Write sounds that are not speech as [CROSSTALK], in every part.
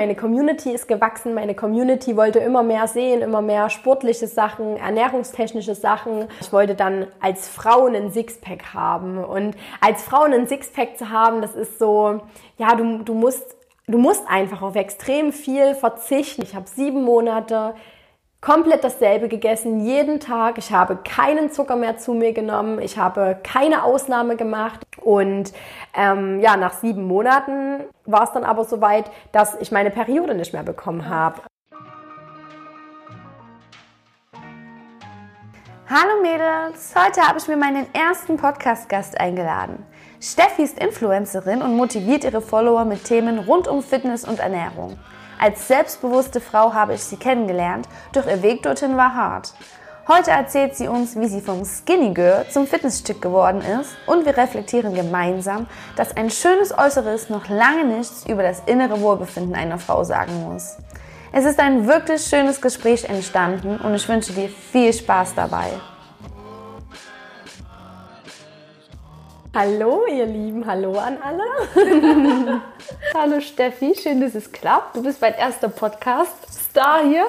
meine Community ist gewachsen, meine Community wollte immer mehr sehen, immer mehr sportliche Sachen, ernährungstechnische Sachen. Ich wollte dann als Frau einen Sixpack haben und als Frau einen Sixpack zu haben, das ist so, ja, du, du musst du musst einfach auf extrem viel verzichten. Ich habe sieben Monate komplett dasselbe gegessen, jeden Tag. Ich habe keinen Zucker mehr zu mir genommen. Ich habe keine Ausnahme gemacht. Und ähm, ja, nach sieben Monaten war es dann aber soweit, dass ich meine Periode nicht mehr bekommen habe. Hallo Mädels, heute habe ich mir meinen ersten Podcast-Gast eingeladen. Steffi ist Influencerin und motiviert ihre Follower mit Themen rund um Fitness und Ernährung. Als selbstbewusste Frau habe ich sie kennengelernt, doch ihr Weg dorthin war hart. Heute erzählt sie uns, wie sie vom Skinny Girl zum Fitnessstück geworden ist und wir reflektieren gemeinsam, dass ein schönes Äußeres noch lange nichts über das innere Wohlbefinden einer Frau sagen muss. Es ist ein wirklich schönes Gespräch entstanden und ich wünsche dir viel Spaß dabei. Hallo, ihr Lieben, hallo an alle. [LAUGHS] hallo Steffi, schön, dass es klappt. Du bist mein erster Podcast-Star hier.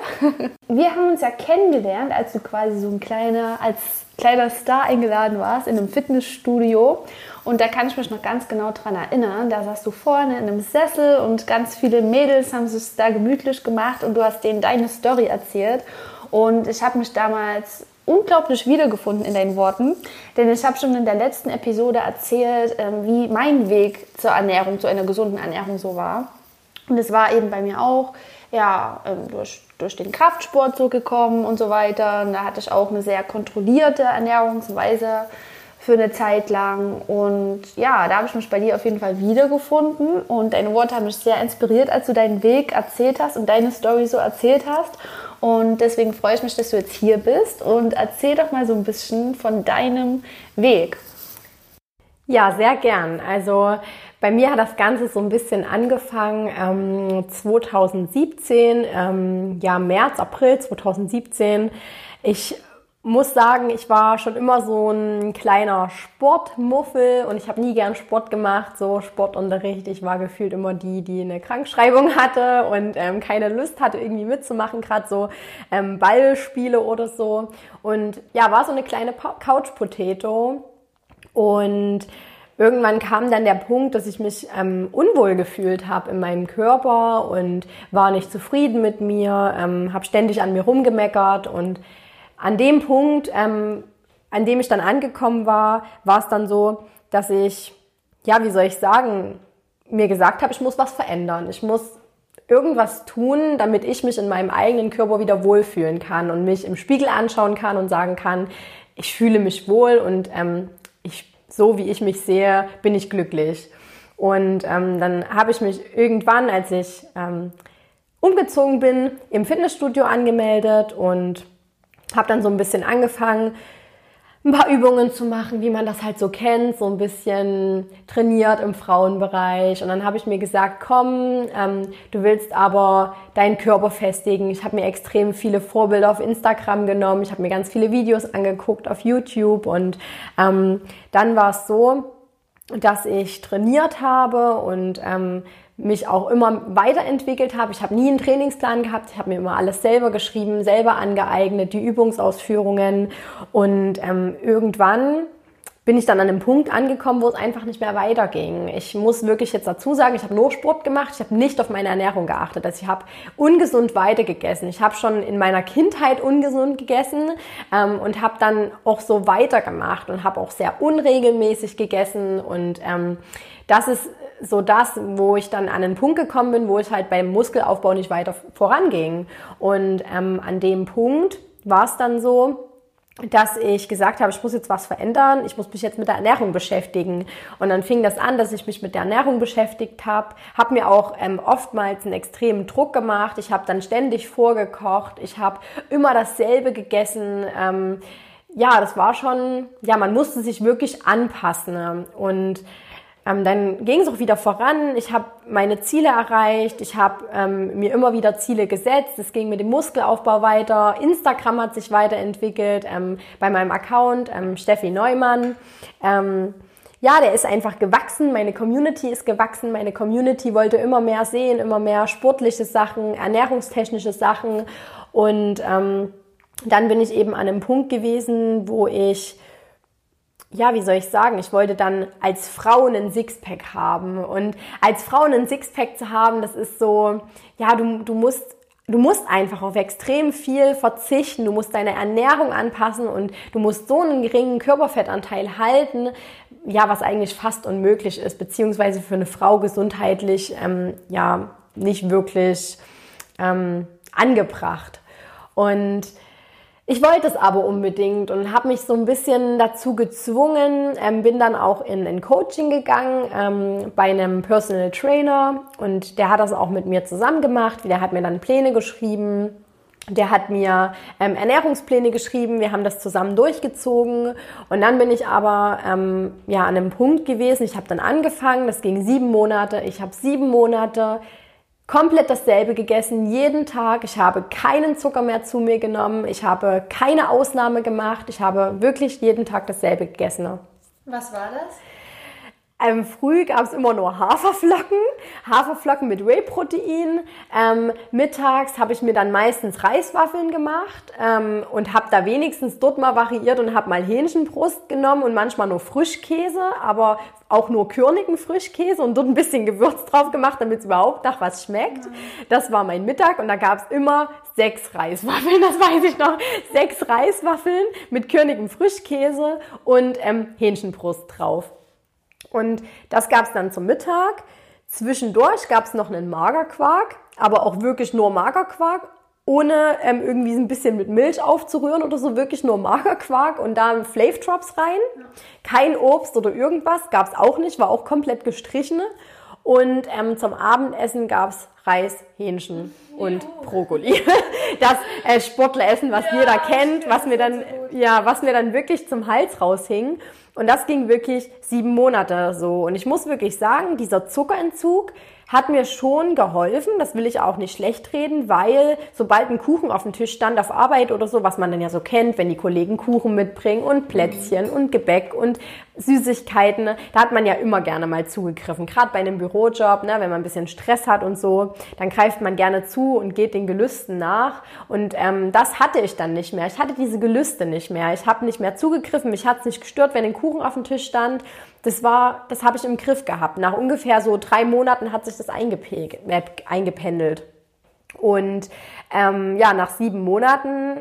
Wir haben uns ja kennengelernt, als du quasi so ein kleiner, als kleiner Star eingeladen warst in einem Fitnessstudio. Und da kann ich mich noch ganz genau dran erinnern. Da saßt du vorne in einem Sessel und ganz viele Mädels haben sich da gemütlich gemacht und du hast denen deine Story erzählt. Und ich habe mich damals unglaublich wiedergefunden in deinen Worten, denn ich habe schon in der letzten Episode erzählt, ähm, wie mein Weg zur Ernährung, zu einer gesunden Ernährung so war. Und es war eben bei mir auch ja, ähm, durch, durch den Kraftsport so gekommen und so weiter. Und da hatte ich auch eine sehr kontrollierte Ernährungsweise für eine Zeit lang. Und ja, da habe ich mich bei dir auf jeden Fall wiedergefunden. Und deine Worte haben mich sehr inspiriert, als du deinen Weg erzählt hast und deine Story so erzählt hast. Und deswegen freue ich mich, dass du jetzt hier bist. Und erzähl doch mal so ein bisschen von deinem Weg. Ja, sehr gern. Also bei mir hat das Ganze so ein bisschen angefangen ähm, 2017, ähm, ja März, April 2017. Ich muss sagen, ich war schon immer so ein kleiner Sportmuffel und ich habe nie gern Sport gemacht, so Sportunterricht. Ich war gefühlt immer die, die eine Krankschreibung hatte und ähm, keine Lust hatte, irgendwie mitzumachen, gerade so ähm, Ballspiele oder so. Und ja, war so eine kleine Couch-Potato und irgendwann kam dann der Punkt, dass ich mich ähm, unwohl gefühlt habe in meinem Körper und war nicht zufrieden mit mir, ähm, habe ständig an mir rumgemeckert und an dem Punkt, ähm, an dem ich dann angekommen war, war es dann so, dass ich, ja, wie soll ich sagen, mir gesagt habe, ich muss was verändern. Ich muss irgendwas tun, damit ich mich in meinem eigenen Körper wieder wohlfühlen kann und mich im Spiegel anschauen kann und sagen kann, ich fühle mich wohl und ähm, ich, so wie ich mich sehe, bin ich glücklich. Und ähm, dann habe ich mich irgendwann, als ich ähm, umgezogen bin, im Fitnessstudio angemeldet und habe dann so ein bisschen angefangen, ein paar Übungen zu machen, wie man das halt so kennt, so ein bisschen trainiert im Frauenbereich. Und dann habe ich mir gesagt, komm, ähm, du willst aber deinen Körper festigen. Ich habe mir extrem viele Vorbilder auf Instagram genommen. Ich habe mir ganz viele Videos angeguckt auf YouTube. Und ähm, dann war es so, dass ich trainiert habe und ähm, mich auch immer weiterentwickelt habe. Ich habe nie einen Trainingsplan gehabt. Ich habe mir immer alles selber geschrieben, selber angeeignet, die Übungsausführungen. Und ähm, irgendwann bin ich dann an einem Punkt angekommen, wo es einfach nicht mehr weiterging. Ich muss wirklich jetzt dazu sagen, ich habe nur Sport gemacht, ich habe nicht auf meine Ernährung geachtet. Also ich habe ungesund weitergegessen. Ich habe schon in meiner Kindheit ungesund gegessen ähm, und habe dann auch so weitergemacht und habe auch sehr unregelmäßig gegessen. Und ähm, das ist so das, wo ich dann an einen Punkt gekommen bin, wo ich halt beim Muskelaufbau nicht weiter voranging. Und ähm, an dem Punkt war es dann so, dass ich gesagt habe, ich muss jetzt was verändern, ich muss mich jetzt mit der Ernährung beschäftigen. Und dann fing das an, dass ich mich mit der Ernährung beschäftigt habe, habe mir auch ähm, oftmals einen extremen Druck gemacht, ich habe dann ständig vorgekocht, ich habe immer dasselbe gegessen. Ähm, ja, das war schon, ja, man musste sich wirklich anpassen. Und ähm, dann ging es auch wieder voran. Ich habe meine Ziele erreicht. Ich habe ähm, mir immer wieder Ziele gesetzt. Es ging mit dem Muskelaufbau weiter. Instagram hat sich weiterentwickelt ähm, bei meinem Account ähm, Steffi Neumann. Ähm, ja, der ist einfach gewachsen, meine Community ist gewachsen, meine Community wollte immer mehr sehen, immer mehr sportliche Sachen, ernährungstechnische Sachen und ähm, dann bin ich eben an einem Punkt gewesen, wo ich ja, wie soll ich sagen, ich wollte dann als Frau einen Sixpack haben. Und als Frau einen Sixpack zu haben, das ist so, ja, du, du musst du musst einfach auf extrem viel verzichten, du musst deine Ernährung anpassen und du musst so einen geringen Körperfettanteil halten, ja, was eigentlich fast unmöglich ist, beziehungsweise für eine Frau gesundheitlich ähm, ja nicht wirklich ähm, angebracht. Und ich wollte es aber unbedingt und habe mich so ein bisschen dazu gezwungen, ähm, bin dann auch in ein Coaching gegangen ähm, bei einem Personal Trainer und der hat das auch mit mir zusammen gemacht. Der hat mir dann Pläne geschrieben. Der hat mir ähm, Ernährungspläne geschrieben, wir haben das zusammen durchgezogen und dann bin ich aber ähm, ja an einem Punkt gewesen. Ich habe dann angefangen, das ging sieben Monate. Ich habe sieben Monate komplett dasselbe gegessen, jeden Tag. Ich habe keinen Zucker mehr zu mir genommen. Ich habe keine Ausnahme gemacht. Ich habe wirklich jeden Tag dasselbe gegessen. Was war das? Ähm, früh gab es immer nur Haferflocken, Haferflocken mit Whey-Protein. Ähm, mittags habe ich mir dann meistens Reiswaffeln gemacht ähm, und habe da wenigstens dort mal variiert und habe mal Hähnchenbrust genommen und manchmal nur Frischkäse, aber auch nur körnigen Frischkäse und dort ein bisschen Gewürz drauf gemacht, damit es überhaupt nach was schmeckt. Das war mein Mittag und da gab es immer sechs Reiswaffeln, [LAUGHS] das weiß ich noch. Sechs Reiswaffeln mit körnigem Frischkäse und ähm, Hähnchenbrust drauf. Und das gab es dann zum Mittag. Zwischendurch gab es noch einen Magerquark, aber auch wirklich nur Magerquark, ohne ähm, irgendwie ein bisschen mit Milch aufzurühren oder so, wirklich nur Magerquark und da Flav Drops rein. Kein Obst oder irgendwas gab es auch nicht, war auch komplett gestrichen. Und ähm, zum Abendessen gab es Reis, Hähnchen und Brokkoli. [LAUGHS] Das äh, Sportleressen, was ja, jeder kennt, was mir dann, ja, was mir dann wirklich zum Hals raushing. Und das ging wirklich sieben Monate so. Und ich muss wirklich sagen, dieser Zuckerentzug, hat mir schon geholfen. Das will ich auch nicht schlecht reden, weil sobald ein Kuchen auf dem Tisch stand auf Arbeit oder so, was man dann ja so kennt, wenn die Kollegen Kuchen mitbringen und Plätzchen und Gebäck und Süßigkeiten, da hat man ja immer gerne mal zugegriffen. Gerade bei einem Bürojob, ne, wenn man ein bisschen Stress hat und so, dann greift man gerne zu und geht den Gelüsten nach. Und ähm, das hatte ich dann nicht mehr. Ich hatte diese Gelüste nicht mehr. Ich habe nicht mehr zugegriffen. Mich hat es nicht gestört, wenn ein Kuchen auf dem Tisch stand das war, das habe ich im Griff gehabt. Nach ungefähr so drei Monaten hat sich das äh, eingependelt. Und ähm, ja, nach sieben Monaten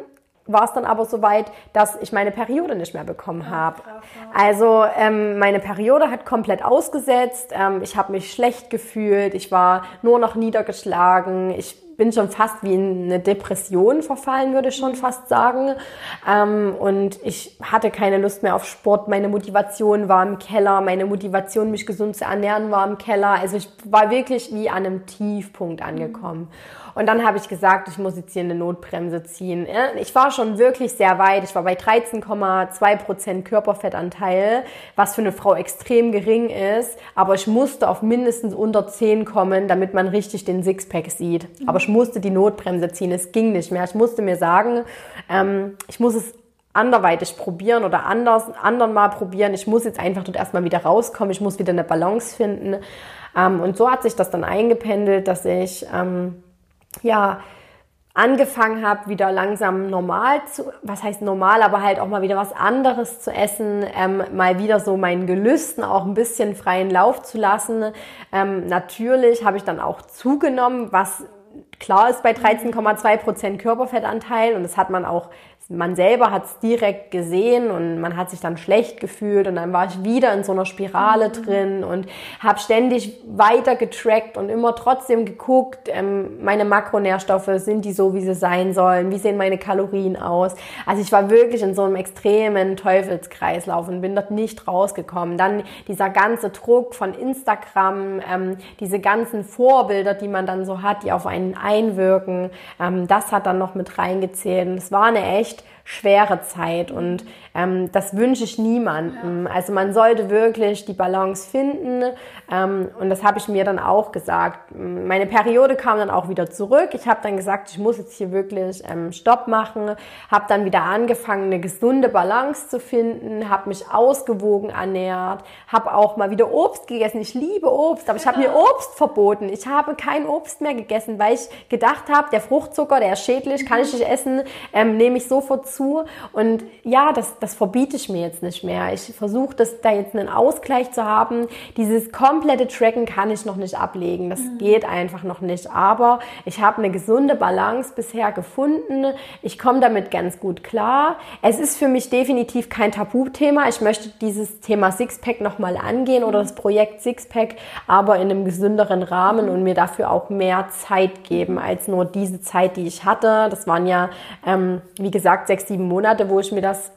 war es dann aber soweit, dass ich meine Periode nicht mehr bekommen habe. Also ähm, meine Periode hat komplett ausgesetzt. Ähm, ich habe mich schlecht gefühlt. Ich war nur noch niedergeschlagen. Ich bin schon fast wie in eine Depression verfallen, würde ich schon fast sagen. Ähm, und ich hatte keine Lust mehr auf Sport. Meine Motivation war im Keller. Meine Motivation, mich gesund zu ernähren, war im Keller. Also ich war wirklich wie an einem Tiefpunkt angekommen. Und dann habe ich gesagt, ich muss jetzt hier eine Notbremse ziehen. Ich war schon wirklich sehr weit. Ich war bei 13,2 Prozent Körperfettanteil, was für eine Frau extrem gering ist. Aber ich musste auf mindestens unter 10 kommen, damit man richtig den Sixpack sieht. Aber ich musste die Notbremse ziehen. Es ging nicht mehr. Ich musste mir sagen, ähm, ich muss es anderweitig probieren oder anders, anderen mal probieren. Ich muss jetzt einfach dort erstmal wieder rauskommen. Ich muss wieder eine Balance finden. Ähm, und so hat sich das dann eingependelt, dass ich ähm, ja, angefangen habe, wieder langsam normal zu, was heißt normal, aber halt auch mal wieder was anderes zu essen, ähm, mal wieder so meinen Gelüsten auch ein bisschen freien Lauf zu lassen. Ähm, natürlich habe ich dann auch zugenommen, was klar ist bei 13,2 Prozent Körperfettanteil und das hat man auch man selber hat es direkt gesehen und man hat sich dann schlecht gefühlt und dann war ich wieder in so einer Spirale mhm. drin und habe ständig weiter getrackt und immer trotzdem geguckt, ähm, meine Makronährstoffe, sind die so, wie sie sein sollen, wie sehen meine Kalorien aus. Also ich war wirklich in so einem extremen Teufelskreislauf und bin dort nicht rausgekommen. Dann dieser ganze Druck von Instagram, ähm, diese ganzen Vorbilder, die man dann so hat, die auf einen einwirken. Ähm, das hat dann noch mit reingezählt. Und es war eine echt like schwere Zeit und ähm, das wünsche ich niemandem. Also man sollte wirklich die Balance finden ähm, und das habe ich mir dann auch gesagt. Meine Periode kam dann auch wieder zurück. Ich habe dann gesagt, ich muss jetzt hier wirklich ähm, Stopp machen, habe dann wieder angefangen, eine gesunde Balance zu finden, habe mich ausgewogen ernährt, habe auch mal wieder Obst gegessen. Ich liebe Obst, aber ich habe mir Obst verboten. Ich habe kein Obst mehr gegessen, weil ich gedacht habe, der Fruchtzucker, der ist schädlich, kann ich nicht essen, ähm, nehme ich sofort zu. Und ja, das, das verbiete ich mir jetzt nicht mehr. Ich versuche, das da jetzt einen Ausgleich zu haben. Dieses komplette Tracken kann ich noch nicht ablegen. Das mhm. geht einfach noch nicht. Aber ich habe eine gesunde Balance bisher gefunden. Ich komme damit ganz gut klar. Es ist für mich definitiv kein Tabuthema. Ich möchte dieses Thema Sixpack nochmal angehen oder das Projekt Sixpack, aber in einem gesünderen Rahmen und mir dafür auch mehr Zeit geben als nur diese Zeit, die ich hatte. Das waren ja, ähm, wie gesagt, sechs, sieben Monate, wo ich mir das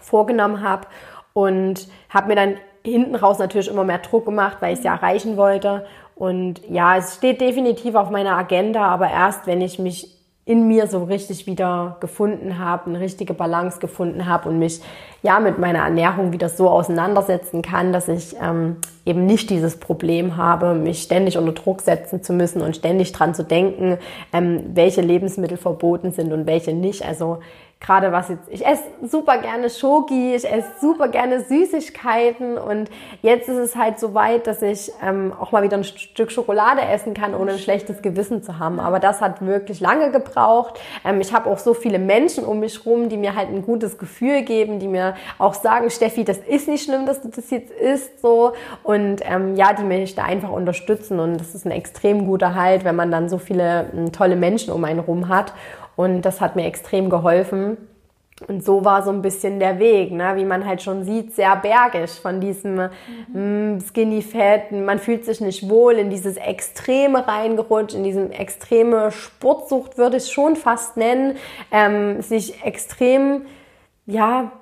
vorgenommen habe und habe mir dann hinten raus natürlich immer mehr Druck gemacht, weil ich es ja erreichen wollte. Und ja, es steht definitiv auf meiner Agenda, aber erst wenn ich mich in mir so richtig wieder gefunden habe, eine richtige Balance gefunden habe und mich ja mit meiner Ernährung wieder so auseinandersetzen kann, dass ich ähm, eben nicht dieses Problem habe, mich ständig unter Druck setzen zu müssen und ständig dran zu denken, ähm, welche Lebensmittel verboten sind und welche nicht. Also gerade was jetzt, ich esse super gerne Schoki, ich esse super gerne Süßigkeiten und jetzt ist es halt so weit, dass ich ähm, auch mal wieder ein Stück Schokolade essen kann, ohne ein schlechtes Gewissen zu haben. Aber das hat wirklich lange gebraucht. Ähm, ich habe auch so viele Menschen um mich rum, die mir halt ein gutes Gefühl geben, die mir auch sagen, Steffi, das ist nicht schlimm, dass du das jetzt isst, so und ähm, ja, die mich da einfach unterstützen und das ist ein extrem guter Halt, wenn man dann so viele ähm, tolle Menschen um einen rum hat und das hat mir extrem geholfen. Und so war so ein bisschen der Weg, ne? wie man halt schon sieht, sehr bergig von diesem mhm. Skinny Fat. Man fühlt sich nicht wohl in dieses Extreme reingerutscht, in diesem extreme Sportsucht würde ich es schon fast nennen, ähm, sich extrem, ja,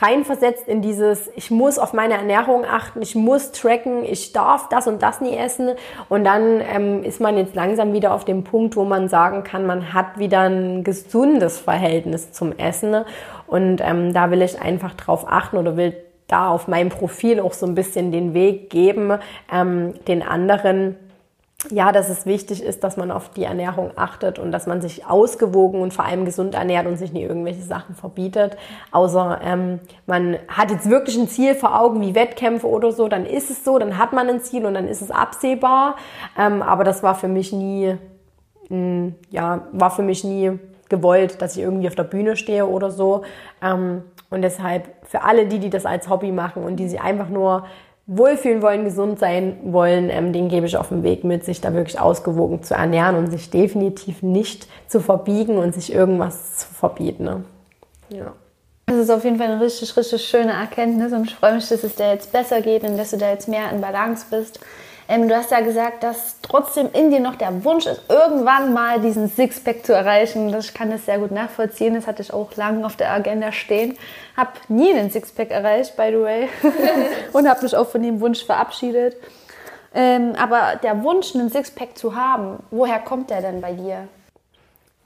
reinversetzt in dieses, ich muss auf meine Ernährung achten, ich muss tracken, ich darf das und das nie essen. Und dann ähm, ist man jetzt langsam wieder auf dem Punkt, wo man sagen kann, man hat wieder ein gesundes Verhältnis zum Essen. Und ähm, da will ich einfach drauf achten oder will da auf meinem Profil auch so ein bisschen den Weg geben, ähm, den anderen ja, dass es wichtig ist, dass man auf die Ernährung achtet und dass man sich ausgewogen und vor allem gesund ernährt und sich nie irgendwelche Sachen verbietet. Außer ähm, man hat jetzt wirklich ein Ziel vor Augen wie Wettkämpfe oder so, dann ist es so, dann hat man ein Ziel und dann ist es absehbar. Ähm, aber das war für mich nie, mh, ja, war für mich nie gewollt, dass ich irgendwie auf der Bühne stehe oder so. Ähm, und deshalb für alle die, die das als Hobby machen und die sich einfach nur wohlfühlen wollen, gesund sein wollen, ähm, den gebe ich auf den Weg mit, sich da wirklich ausgewogen zu ernähren und sich definitiv nicht zu verbiegen und sich irgendwas zu verbieten. Ne? Ja. Das ist auf jeden Fall eine richtig, richtig schöne Erkenntnis und ich freue mich, dass es dir jetzt besser geht und dass du da jetzt mehr in Balance bist. Ähm, du hast ja gesagt, dass trotzdem in dir noch der Wunsch ist, irgendwann mal diesen Sixpack zu erreichen. Ich kann das sehr gut nachvollziehen. Das hatte ich auch lange auf der Agenda stehen. Hab nie einen Sixpack erreicht, by the way. [LAUGHS] und habe mich auch von dem Wunsch verabschiedet. Ähm, aber der Wunsch, einen Sixpack zu haben, woher kommt der denn bei dir?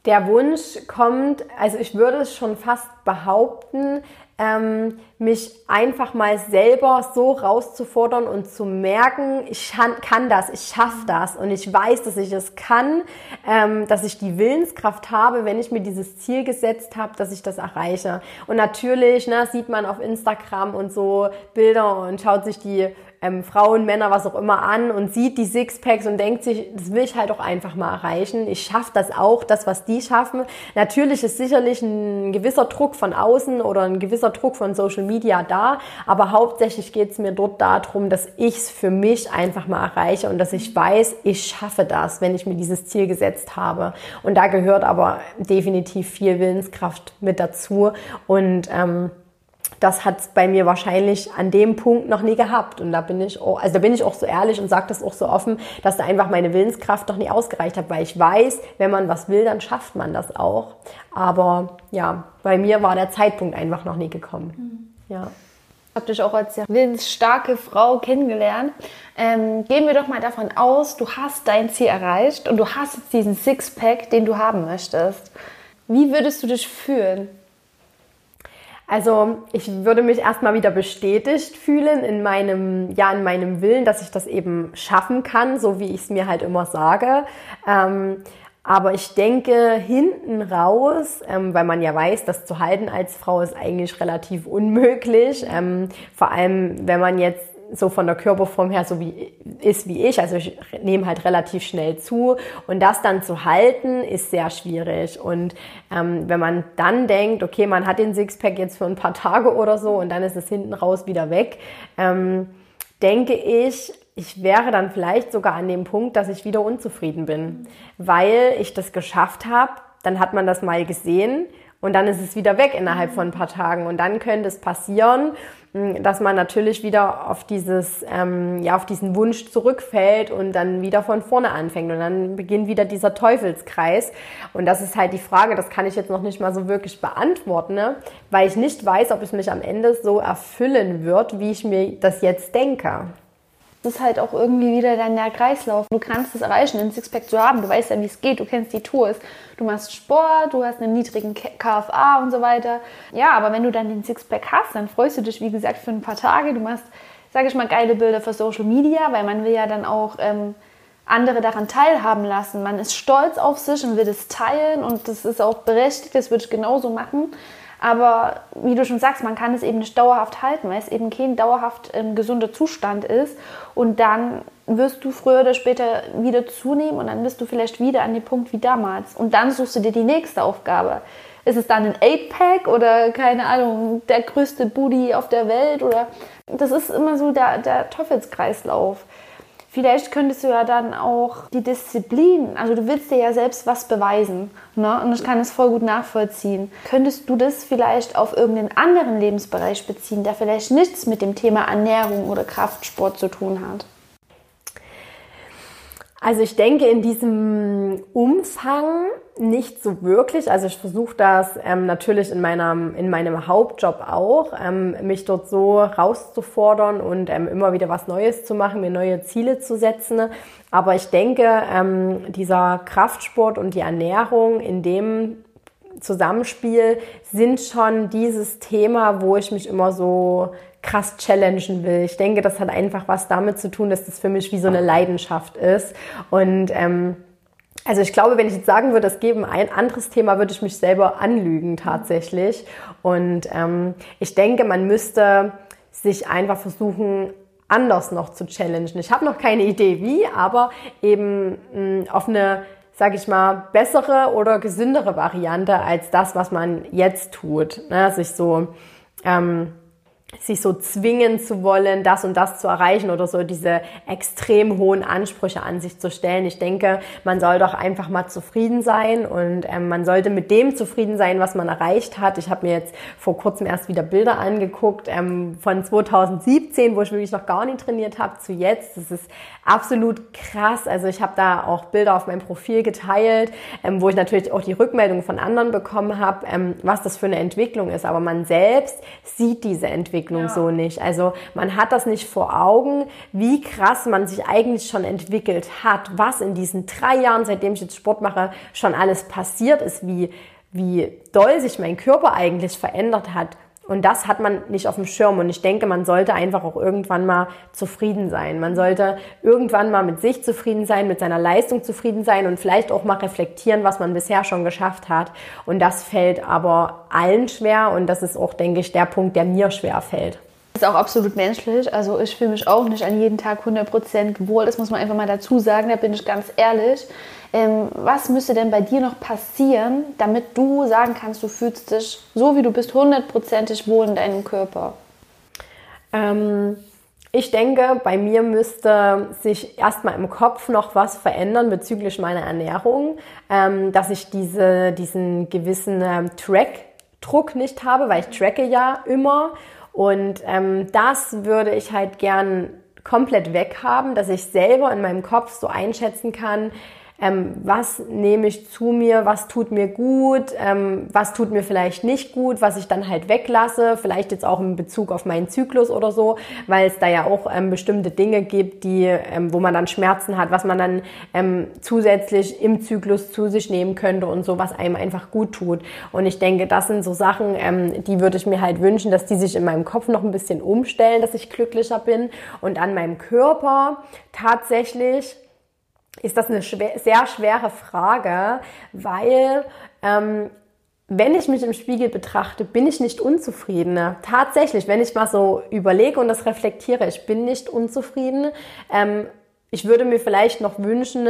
Der Wunsch kommt, also ich würde es schon fast behaupten, ähm, mich einfach mal selber so rauszufordern und zu merken, ich kann das, ich schaffe das und ich weiß, dass ich es kann, ähm, dass ich die Willenskraft habe, wenn ich mir dieses Ziel gesetzt habe, dass ich das erreiche. Und natürlich ne, sieht man auf Instagram und so Bilder und schaut sich die ähm, Frauen, Männer, was auch immer an und sieht die Sixpacks und denkt sich, das will ich halt auch einfach mal erreichen. Ich schaffe das auch, das, was die schaffen. Natürlich ist sicherlich ein gewisser Druck von außen oder ein gewisser Druck von Social Media da, aber hauptsächlich geht es mir dort darum, dass ich es für mich einfach mal erreiche und dass ich weiß, ich schaffe das, wenn ich mir dieses Ziel gesetzt habe. Und da gehört aber definitiv viel Willenskraft mit dazu und ähm, das hat es bei mir wahrscheinlich an dem Punkt noch nie gehabt. Und da bin ich auch, also da bin ich auch so ehrlich und sage das auch so offen, dass da einfach meine Willenskraft noch nie ausgereicht hat, weil ich weiß, wenn man was will, dann schafft man das auch. Aber ja, bei mir war der Zeitpunkt einfach noch nie gekommen. Mhm. Ja. Ich habe dich auch als sehr willensstarke Frau kennengelernt. Ähm, gehen wir doch mal davon aus, du hast dein Ziel erreicht und du hast jetzt diesen Sixpack, den du haben möchtest. Wie würdest du dich fühlen? Also ich würde mich erstmal wieder bestätigt fühlen in meinem, ja, in meinem Willen, dass ich das eben schaffen kann, so wie ich es mir halt immer sage. Ähm, aber ich denke, hinten raus, ähm, weil man ja weiß, das zu halten als Frau ist eigentlich relativ unmöglich. Ähm, vor allem, wenn man jetzt so von der Körperform her so wie ist wie ich, also ich nehme halt relativ schnell zu. Und das dann zu halten ist sehr schwierig. Und ähm, wenn man dann denkt, okay, man hat den Sixpack jetzt für ein paar Tage oder so und dann ist es hinten raus wieder weg, ähm, denke ich, ich wäre dann vielleicht sogar an dem Punkt, dass ich wieder unzufrieden bin, weil ich das geschafft habe, dann hat man das mal gesehen und dann ist es wieder weg innerhalb von ein paar Tagen. Und dann könnte es passieren, dass man natürlich wieder auf dieses, ähm, ja, auf diesen Wunsch zurückfällt und dann wieder von vorne anfängt. Und dann beginnt wieder dieser Teufelskreis. Und das ist halt die Frage, das kann ich jetzt noch nicht mal so wirklich beantworten, ne? weil ich nicht weiß, ob es mich am Ende so erfüllen wird, wie ich mir das jetzt denke. Das ist halt auch irgendwie wieder dann der Kreislauf. Du kannst es erreichen, einen Sixpack zu haben. Du weißt ja, wie es geht. Du kennst die Tours. Du machst Sport, du hast einen niedrigen KFA und so weiter. Ja, aber wenn du dann den Sixpack hast, dann freust du dich, wie gesagt, für ein paar Tage. Du machst, sage ich mal, geile Bilder für Social Media, weil man will ja dann auch ähm, andere daran teilhaben lassen. Man ist stolz auf sich und will es teilen und das ist auch berechtigt. Das würde ich genauso machen. Aber wie du schon sagst, man kann es eben nicht dauerhaft halten, weil es eben kein dauerhaft ähm, gesunder Zustand ist. Und dann wirst du früher oder später wieder zunehmen und dann bist du vielleicht wieder an dem Punkt wie damals. Und dann suchst du dir die nächste Aufgabe. Ist es dann ein 8-Pack oder keine Ahnung, der größte Booty auf der Welt? Oder das ist immer so der, der Teufelskreislauf. Vielleicht könntest du ja dann auch die Disziplin, also du willst dir ja selbst was beweisen, ne? und ich kann es voll gut nachvollziehen. Könntest du das vielleicht auf irgendeinen anderen Lebensbereich beziehen, der vielleicht nichts mit dem Thema Ernährung oder Kraftsport zu tun hat? Also ich denke in diesem Umfang nicht so wirklich. Also ich versuche das ähm, natürlich in meinem, in meinem Hauptjob auch, ähm, mich dort so rauszufordern und ähm, immer wieder was Neues zu machen, mir neue Ziele zu setzen. Aber ich denke, ähm, dieser Kraftsport und die Ernährung in dem Zusammenspiel sind schon dieses Thema, wo ich mich immer so krass challengen will. Ich denke, das hat einfach was damit zu tun, dass das für mich wie so eine Leidenschaft ist. Und ähm, also ich glaube, wenn ich jetzt sagen würde, es gäbe ein anderes Thema, würde ich mich selber anlügen tatsächlich. Und ähm, ich denke, man müsste sich einfach versuchen, anders noch zu challengen. Ich habe noch keine Idee wie, aber eben mh, auf eine, sage ich mal, bessere oder gesündere Variante als das, was man jetzt tut. Ne? Sich so ähm, sich so zwingen zu wollen, das und das zu erreichen oder so diese extrem hohen Ansprüche an sich zu stellen. Ich denke, man soll doch einfach mal zufrieden sein und ähm, man sollte mit dem zufrieden sein, was man erreicht hat. Ich habe mir jetzt vor kurzem erst wieder Bilder angeguckt ähm, von 2017, wo ich wirklich noch gar nicht trainiert habe, zu jetzt. Das ist absolut krass. Also ich habe da auch Bilder auf meinem Profil geteilt, ähm, wo ich natürlich auch die Rückmeldung von anderen bekommen habe, ähm, was das für eine Entwicklung ist. Aber man selbst sieht diese Entwicklung Entwicklung ja. so nicht. Also man hat das nicht vor Augen, wie krass man sich eigentlich schon entwickelt hat, was in diesen drei Jahren, seitdem ich jetzt Sport mache, schon alles passiert ist, wie, wie doll sich mein Körper eigentlich verändert hat. Und das hat man nicht auf dem Schirm. Und ich denke, man sollte einfach auch irgendwann mal zufrieden sein. Man sollte irgendwann mal mit sich zufrieden sein, mit seiner Leistung zufrieden sein und vielleicht auch mal reflektieren, was man bisher schon geschafft hat. Und das fällt aber allen schwer. Und das ist auch, denke ich, der Punkt, der mir schwer fällt. Das ist auch absolut menschlich. Also ich fühle mich auch nicht an jeden Tag 100% wohl. Das muss man einfach mal dazu sagen. Da bin ich ganz ehrlich. Ähm, was müsste denn bei dir noch passieren, damit du sagen kannst, du fühlst dich so, wie du bist, hundertprozentig wohl in deinem Körper? Ähm, ich denke, bei mir müsste sich erstmal im Kopf noch was verändern bezüglich meiner Ernährung, ähm, dass ich diese, diesen gewissen ähm, Track-Druck nicht habe, weil ich tracke ja immer. Und ähm, das würde ich halt gern komplett weghaben, dass ich selber in meinem Kopf so einschätzen kann, ähm, was nehme ich zu mir, was tut mir gut, ähm, was tut mir vielleicht nicht gut, was ich dann halt weglasse, vielleicht jetzt auch in Bezug auf meinen Zyklus oder so, weil es da ja auch ähm, bestimmte Dinge gibt, die, ähm, wo man dann Schmerzen hat, was man dann ähm, zusätzlich im Zyklus zu sich nehmen könnte und so, was einem einfach gut tut. Und ich denke, das sind so Sachen, ähm, die würde ich mir halt wünschen, dass die sich in meinem Kopf noch ein bisschen umstellen, dass ich glücklicher bin und an meinem Körper tatsächlich ist das eine schwer, sehr schwere Frage, weil ähm, wenn ich mich im Spiegel betrachte, bin ich nicht unzufrieden. Tatsächlich, wenn ich mal so überlege und das reflektiere, ich bin nicht unzufrieden. Ähm, ich würde mir vielleicht noch wünschen,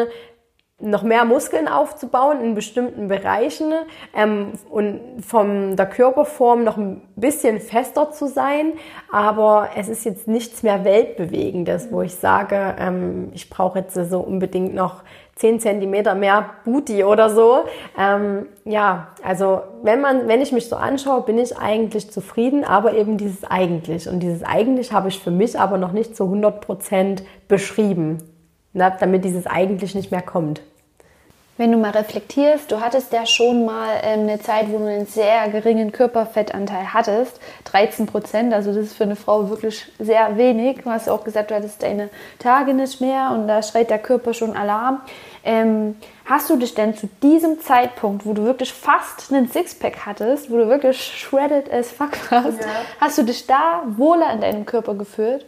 noch mehr Muskeln aufzubauen in bestimmten Bereichen ähm, und von der Körperform noch ein bisschen fester zu sein. Aber es ist jetzt nichts mehr Weltbewegendes, wo ich sage, ähm, ich brauche jetzt so unbedingt noch 10 Zentimeter mehr Booty oder so. Ähm, ja, also wenn man, wenn ich mich so anschaue, bin ich eigentlich zufrieden, aber eben dieses eigentlich. Und dieses eigentlich habe ich für mich aber noch nicht zu 100 Prozent beschrieben na, damit dieses eigentlich nicht mehr kommt. Wenn du mal reflektierst, du hattest ja schon mal ähm, eine Zeit, wo du einen sehr geringen Körperfettanteil hattest, 13 Prozent, also das ist für eine Frau wirklich sehr wenig. Du hast auch gesagt, du hattest deine Tage nicht mehr und da schreit der Körper schon Alarm. Ähm, hast du dich denn zu diesem Zeitpunkt, wo du wirklich fast einen Sixpack hattest, wo du wirklich shredded as fuck warst, ja. hast du dich da wohler in deinem Körper gefühlt?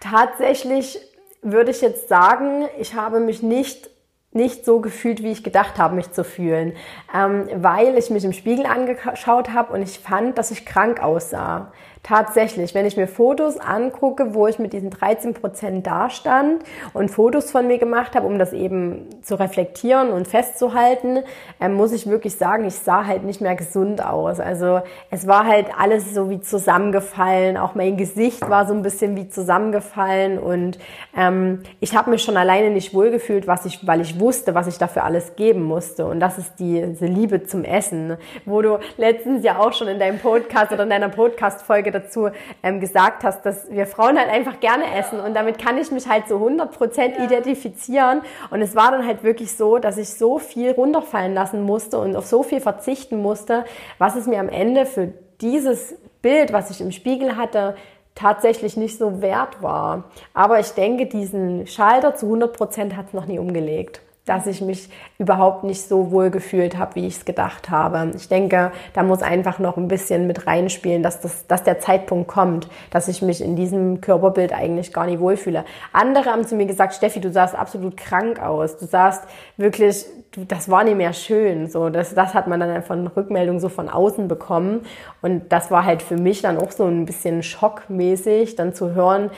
Tatsächlich würde ich jetzt sagen, ich habe mich nicht nicht so gefühlt, wie ich gedacht habe, mich zu fühlen, ähm, weil ich mich im Spiegel angeschaut habe und ich fand, dass ich krank aussah. Tatsächlich, wenn ich mir Fotos angucke, wo ich mit diesen 13 Prozent dastand und Fotos von mir gemacht habe, um das eben zu reflektieren und festzuhalten, ähm, muss ich wirklich sagen, ich sah halt nicht mehr gesund aus. Also es war halt alles so wie zusammengefallen, auch mein Gesicht war so ein bisschen wie zusammengefallen und ähm, ich habe mich schon alleine nicht wohlgefühlt, was ich, weil ich wusste, was ich dafür alles geben musste. Und das ist diese Liebe zum Essen, wo du letztens ja auch schon in deinem Podcast oder in deiner Podcast-Folge dazu ähm, gesagt hast, dass wir Frauen halt einfach gerne essen und damit kann ich mich halt so 100% ja. identifizieren und es war dann halt wirklich so, dass ich so viel runterfallen lassen musste und auf so viel verzichten musste, was es mir am Ende für dieses Bild, was ich im Spiegel hatte, tatsächlich nicht so wert war. Aber ich denke, diesen Schalter zu 100% hat es noch nie umgelegt dass ich mich überhaupt nicht so wohl gefühlt habe, wie ich es gedacht habe. Ich denke, da muss einfach noch ein bisschen mit reinspielen, dass, das, dass der Zeitpunkt kommt, dass ich mich in diesem Körperbild eigentlich gar nicht wohlfühle. Andere haben zu mir gesagt, Steffi, du sahst absolut krank aus. Du sahst wirklich, du, das war nicht mehr schön. So, das, das hat man dann in Rückmeldung so von außen bekommen. Und das war halt für mich dann auch so ein bisschen schockmäßig, dann zu hören,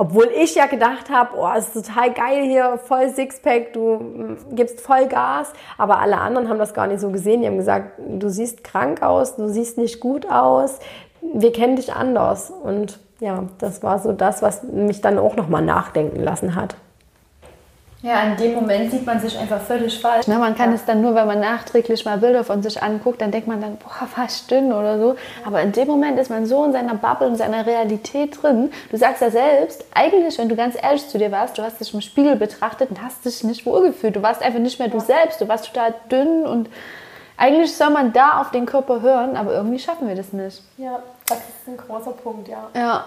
obwohl ich ja gedacht habe, oh, ist total geil hier, voll Sixpack, du mm, gibst voll Gas. Aber alle anderen haben das gar nicht so gesehen. Die haben gesagt, du siehst krank aus, du siehst nicht gut aus, wir kennen dich anders. Und ja, das war so das, was mich dann auch nochmal nachdenken lassen hat. Ja, in dem Moment sieht man sich einfach völlig falsch. Ne? Man kann ja. es dann nur, wenn man nachträglich mal Bilder von sich anguckt, dann denkt man dann, boah, was dünn oder so. Aber in dem Moment ist man so in seiner Bubble, in seiner Realität drin. Du sagst ja selbst, eigentlich, wenn du ganz ehrlich zu dir warst, du hast dich im Spiegel betrachtet und hast dich nicht wohlgefühlt. Du warst einfach nicht mehr du selbst. Du warst total dünn und eigentlich soll man da auf den Körper hören, aber irgendwie schaffen wir das nicht. Ja, das ist ein großer Punkt, ja. Ja.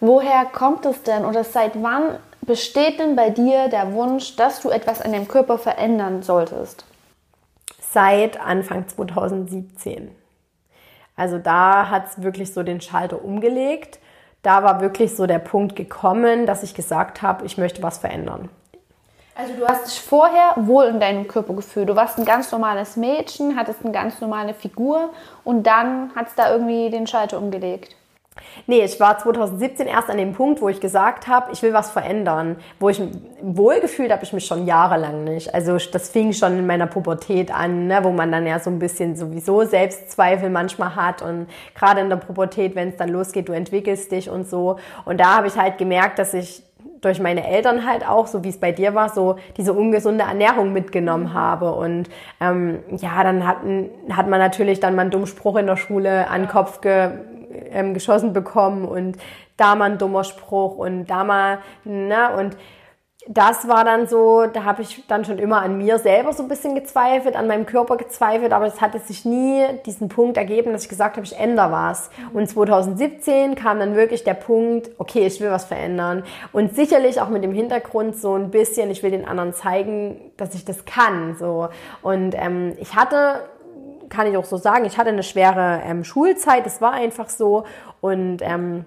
Woher kommt es denn oder seit wann besteht denn bei dir der Wunsch, dass du etwas an deinem Körper verändern solltest? Seit Anfang 2017. Also da hat es wirklich so den Schalter umgelegt. Da war wirklich so der Punkt gekommen, dass ich gesagt habe, ich möchte was verändern. Also du hast dich vorher wohl in deinem Körper gefühlt. Du warst ein ganz normales Mädchen, hattest eine ganz normale Figur und dann hat es da irgendwie den Schalter umgelegt. Nee, ich war 2017 erst an dem Punkt, wo ich gesagt habe, ich will was verändern. Wo ich wohlgefühlt habe ich mich schon jahrelang nicht. Also das fing schon in meiner Pubertät an, ne, wo man dann ja so ein bisschen sowieso Selbstzweifel manchmal hat und gerade in der Pubertät, wenn es dann losgeht, du entwickelst dich und so. Und da habe ich halt gemerkt, dass ich durch meine Eltern halt auch, so wie es bei dir war, so diese ungesunde Ernährung mitgenommen habe. Und ähm, ja, dann hat, hat man natürlich dann mal einen dummen Spruch in der Schule an den Kopf ge ähm, geschossen bekommen und da mal ein dummer Spruch und da mal, ne, und das war dann so, da habe ich dann schon immer an mir selber so ein bisschen gezweifelt, an meinem Körper gezweifelt, aber es hatte sich nie diesen Punkt ergeben, dass ich gesagt habe, ich ändere was. Und 2017 kam dann wirklich der Punkt, okay, ich will was verändern. Und sicherlich auch mit dem Hintergrund so ein bisschen, ich will den anderen zeigen, dass ich das kann. So. Und ähm, ich hatte kann ich auch so sagen, ich hatte eine schwere ähm, Schulzeit, das war einfach so. Und ähm,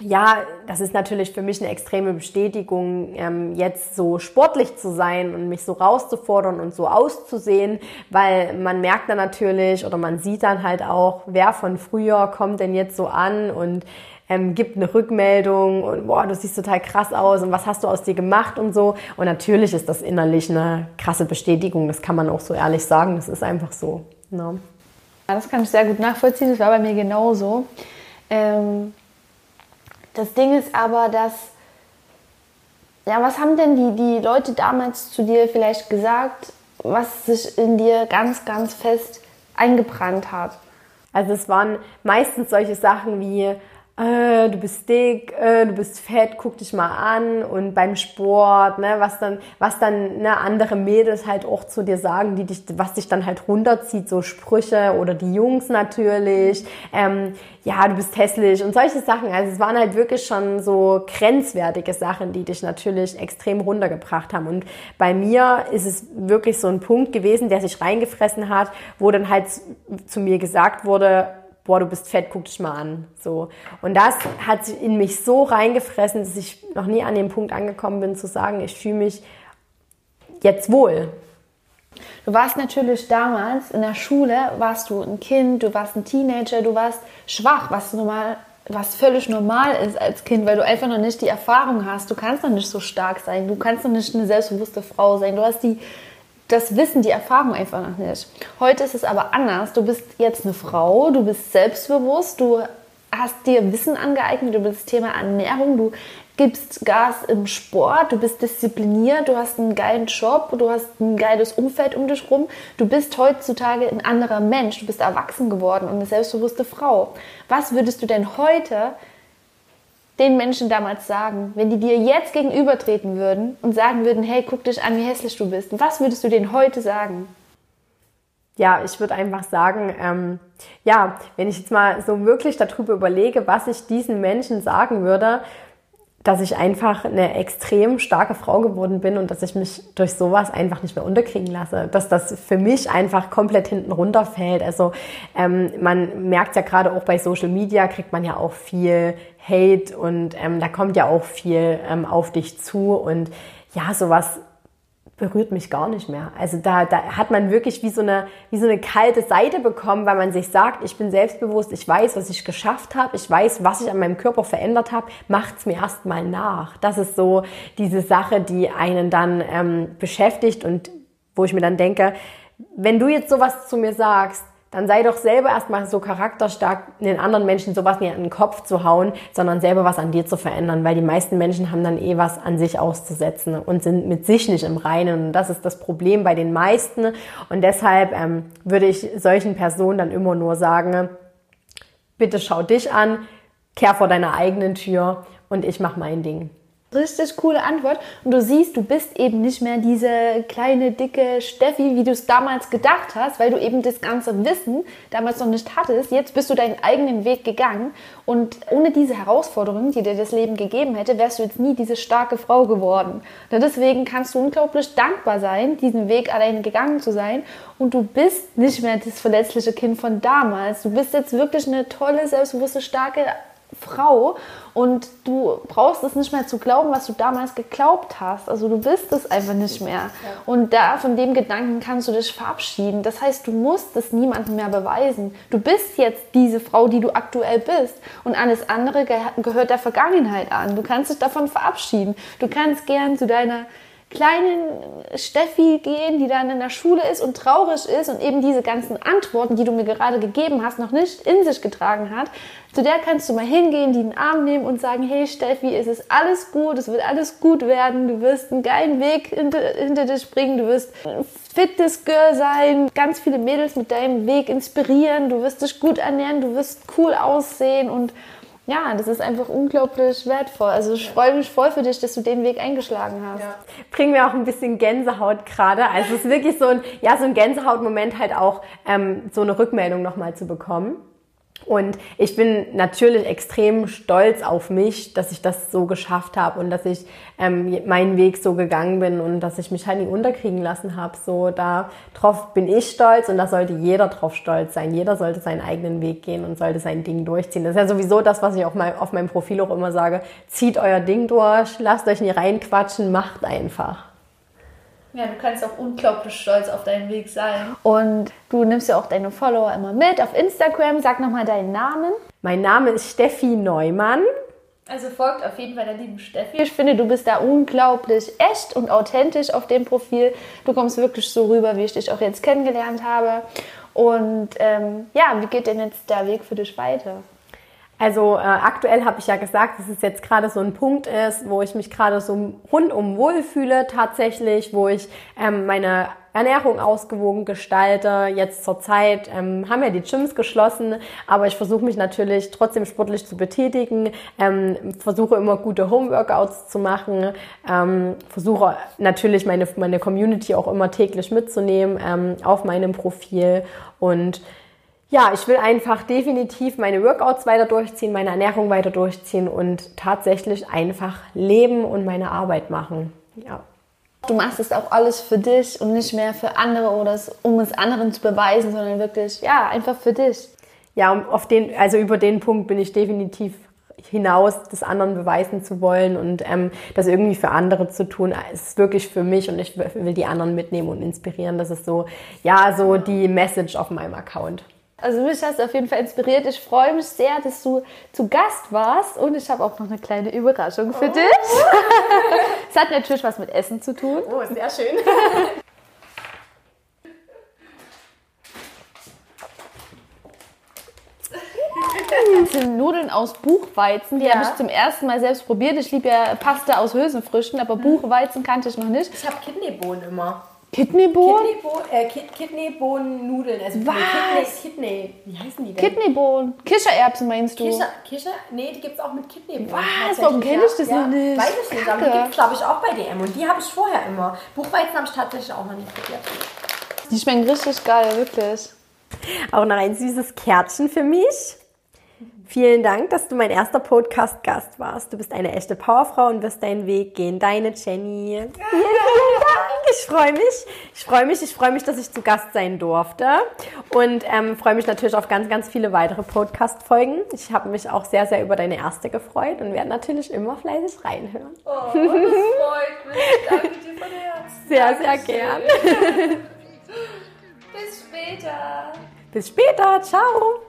ja, das ist natürlich für mich eine extreme Bestätigung, ähm, jetzt so sportlich zu sein und mich so rauszufordern und so auszusehen, weil man merkt dann natürlich oder man sieht dann halt auch, wer von früher kommt denn jetzt so an und ähm, gibt eine Rückmeldung und boah, du siehst total krass aus und was hast du aus dir gemacht und so. Und natürlich ist das innerlich eine krasse Bestätigung, das kann man auch so ehrlich sagen, das ist einfach so. Ne? Ja, das kann ich sehr gut nachvollziehen, das war bei mir genauso. Ähm das Ding ist aber, dass, ja, was haben denn die, die Leute damals zu dir vielleicht gesagt, was sich in dir ganz, ganz fest eingebrannt hat? Also es waren meistens solche Sachen wie, äh, du bist dick, äh, du bist fett, guck dich mal an und beim Sport, ne, was dann, was dann ne, andere Mädels halt auch zu dir sagen, die dich, was dich dann halt runterzieht, so Sprüche oder die Jungs natürlich, ähm, ja, du bist hässlich und solche Sachen. Also es waren halt wirklich schon so grenzwertige Sachen, die dich natürlich extrem runtergebracht haben. Und bei mir ist es wirklich so ein Punkt gewesen, der sich reingefressen hat, wo dann halt zu mir gesagt wurde, boah, du bist fett, guck dich mal an. So. Und das hat sich in mich so reingefressen, dass ich noch nie an dem Punkt angekommen bin, zu sagen, ich fühle mich jetzt wohl. Du warst natürlich damals in der Schule, warst du ein Kind, du warst ein Teenager, du warst schwach, was normal, was völlig normal ist als Kind, weil du einfach noch nicht die Erfahrung hast. Du kannst noch nicht so stark sein, du kannst noch nicht eine selbstbewusste Frau sein. Du hast die das Wissen, die Erfahrung einfach noch nicht. Heute ist es aber anders. Du bist jetzt eine Frau, du bist selbstbewusst, du hast dir Wissen angeeignet über das Thema Ernährung, du gibst Gas im Sport, du bist diszipliniert, du hast einen geilen Job, du hast ein geiles Umfeld um dich rum. Du bist heutzutage ein anderer Mensch, du bist erwachsen geworden und eine selbstbewusste Frau. Was würdest du denn heute den Menschen damals sagen, wenn die dir jetzt gegenübertreten würden und sagen würden, hey, guck dich an, wie hässlich du bist, was würdest du denen heute sagen? Ja, ich würde einfach sagen, ähm, ja, wenn ich jetzt mal so wirklich darüber überlege, was ich diesen Menschen sagen würde, dass ich einfach eine extrem starke Frau geworden bin und dass ich mich durch sowas einfach nicht mehr unterkriegen lasse. Dass das für mich einfach komplett hinten runterfällt. Also ähm, man merkt ja gerade auch bei Social Media, kriegt man ja auch viel Hate und ähm, da kommt ja auch viel ähm, auf dich zu und ja, sowas berührt mich gar nicht mehr. Also da, da hat man wirklich wie so, eine, wie so eine kalte Seite bekommen, weil man sich sagt, ich bin selbstbewusst, ich weiß, was ich geschafft habe, ich weiß, was ich an meinem Körper verändert habe, macht's mir erstmal nach. Das ist so diese Sache, die einen dann ähm, beschäftigt und wo ich mir dann denke, wenn du jetzt sowas zu mir sagst, dann sei doch selber erstmal so charakterstark, den anderen Menschen sowas nicht an den Kopf zu hauen, sondern selber was an dir zu verändern, weil die meisten Menschen haben dann eh was an sich auszusetzen und sind mit sich nicht im Reinen. Und das ist das Problem bei den meisten. Und deshalb ähm, würde ich solchen Personen dann immer nur sagen, bitte schau dich an, kehr vor deiner eigenen Tür und ich mach mein Ding. Richtig coole Antwort. Und du siehst, du bist eben nicht mehr diese kleine, dicke Steffi, wie du es damals gedacht hast, weil du eben das ganze Wissen damals noch nicht hattest. Jetzt bist du deinen eigenen Weg gegangen. Und ohne diese Herausforderungen, die dir das Leben gegeben hätte, wärst du jetzt nie diese starke Frau geworden. Und deswegen kannst du unglaublich dankbar sein, diesen Weg allein gegangen zu sein. Und du bist nicht mehr das verletzliche Kind von damals. Du bist jetzt wirklich eine tolle, selbstbewusste, starke Frau und du brauchst es nicht mehr zu glauben, was du damals geglaubt hast. Also du bist es einfach nicht mehr. Und da von dem Gedanken kannst du dich verabschieden. Das heißt, du musst es niemandem mehr beweisen. Du bist jetzt diese Frau, die du aktuell bist und alles andere gehört der Vergangenheit an. Du kannst dich davon verabschieden. Du kannst gern zu deiner kleinen Steffi gehen, die dann in der Schule ist und traurig ist und eben diese ganzen Antworten, die du mir gerade gegeben hast, noch nicht in sich getragen hat. Zu der kannst du mal hingehen, die den Arm nehmen und sagen, hey Steffi, es ist alles gut, es wird alles gut werden, du wirst einen geilen Weg hinter, hinter dich bringen, du wirst ein fittes Girl sein, ganz viele Mädels mit deinem Weg inspirieren, du wirst dich gut ernähren, du wirst cool aussehen und ja, das ist einfach unglaublich wertvoll. Also ich freue mich voll für dich, dass du den Weg eingeschlagen hast. Ja. Bringen mir auch ein bisschen Gänsehaut gerade. Also es ist wirklich so ein, ja, so ein Gänsehautmoment halt auch, ähm, so eine Rückmeldung nochmal zu bekommen. Und ich bin natürlich extrem stolz auf mich, dass ich das so geschafft habe und dass ich ähm, meinen Weg so gegangen bin und dass ich mich halt nicht unterkriegen lassen habe. So darauf bin ich stolz und da sollte jeder drauf stolz sein. Jeder sollte seinen eigenen Weg gehen und sollte sein Ding durchziehen. Das ist ja sowieso das, was ich auf, mein, auf meinem Profil auch immer sage. Zieht euer Ding durch, lasst euch nicht reinquatschen, macht einfach. Ja, du kannst auch unglaublich stolz auf deinen Weg sein. Und du nimmst ja auch deine Follower immer mit auf Instagram. Sag nochmal deinen Namen. Mein Name ist Steffi Neumann. Also folgt auf jeden Fall der lieben Steffi. Ich finde, du bist da unglaublich echt und authentisch auf dem Profil. Du kommst wirklich so rüber, wie ich dich auch jetzt kennengelernt habe. Und ähm, ja, wie geht denn jetzt der Weg für dich weiter? Also äh, aktuell habe ich ja gesagt, dass es jetzt gerade so ein Punkt ist, wo ich mich gerade so rundum wohlfühle tatsächlich, wo ich ähm, meine Ernährung ausgewogen gestalte. Jetzt zur Zeit ähm, haben ja die Gyms geschlossen, aber ich versuche mich natürlich trotzdem sportlich zu betätigen, ähm, versuche immer gute Homeworkouts zu machen, ähm, versuche natürlich meine, meine Community auch immer täglich mitzunehmen ähm, auf meinem Profil. Und ja, ich will einfach definitiv meine Workouts weiter durchziehen, meine Ernährung weiter durchziehen und tatsächlich einfach leben und meine Arbeit machen. Ja. Du machst es auch alles für dich und nicht mehr für andere oder um es anderen zu beweisen, sondern wirklich, ja, einfach für dich. Ja, auf den, also über den Punkt bin ich definitiv hinaus, das anderen beweisen zu wollen und ähm, das irgendwie für andere zu tun, ist wirklich für mich und ich will die anderen mitnehmen und inspirieren. Das ist so, ja, so die Message auf meinem Account. Also mich hast du auf jeden Fall inspiriert. Ich freue mich sehr, dass du zu Gast warst und ich habe auch noch eine kleine Überraschung für oh. dich. [LAUGHS] Es hat natürlich was mit Essen zu tun. Oh, sehr schön. Das [LAUGHS] sind Nudeln aus Buchweizen. Die ja. habe ich zum ersten Mal selbst probiert. Ich liebe ja Pasta aus Hülsenfrüchten, aber Buchweizen kannte ich noch nicht. Ich habe Kidneybohnen immer. Kidneybohnen? Kidneybohnen, äh, Kidneybohnen-Nudeln. Also Was? Kidney, Kidney, wie heißen die denn? Kidneybohnen. Kichererbsen meinst du? Kicher, Kicher? Nee, die gibt es auch mit Kidneybohnen. Was? Warum kenne ich das ja. noch nicht? Weiß ich nicht, aber die gibt es, glaube ich, auch bei DM. Und die habe ich vorher immer. Buchweizen habe ich tatsächlich auch noch nicht probiert. Die schmecken richtig geil, wirklich. Auch noch ein süßes Kärtchen für mich. Vielen Dank, dass du mein erster Podcast-Gast warst. Du bist eine echte Powerfrau und wirst deinen Weg gehen. Deine Jenny. Vielen, [LAUGHS] Dank. Ich freue mich. Ich freue mich. Ich freue mich, dass ich zu Gast sein durfte. Und ähm, freue mich natürlich auf ganz, ganz viele weitere Podcast-Folgen. Ich habe mich auch sehr, sehr über deine erste gefreut und werde natürlich immer fleißig reinhören. Oh, das freut mich. Danke dir von Herzen. Sehr, Dankeschön. sehr gern. Bis später. Bis später. Ciao.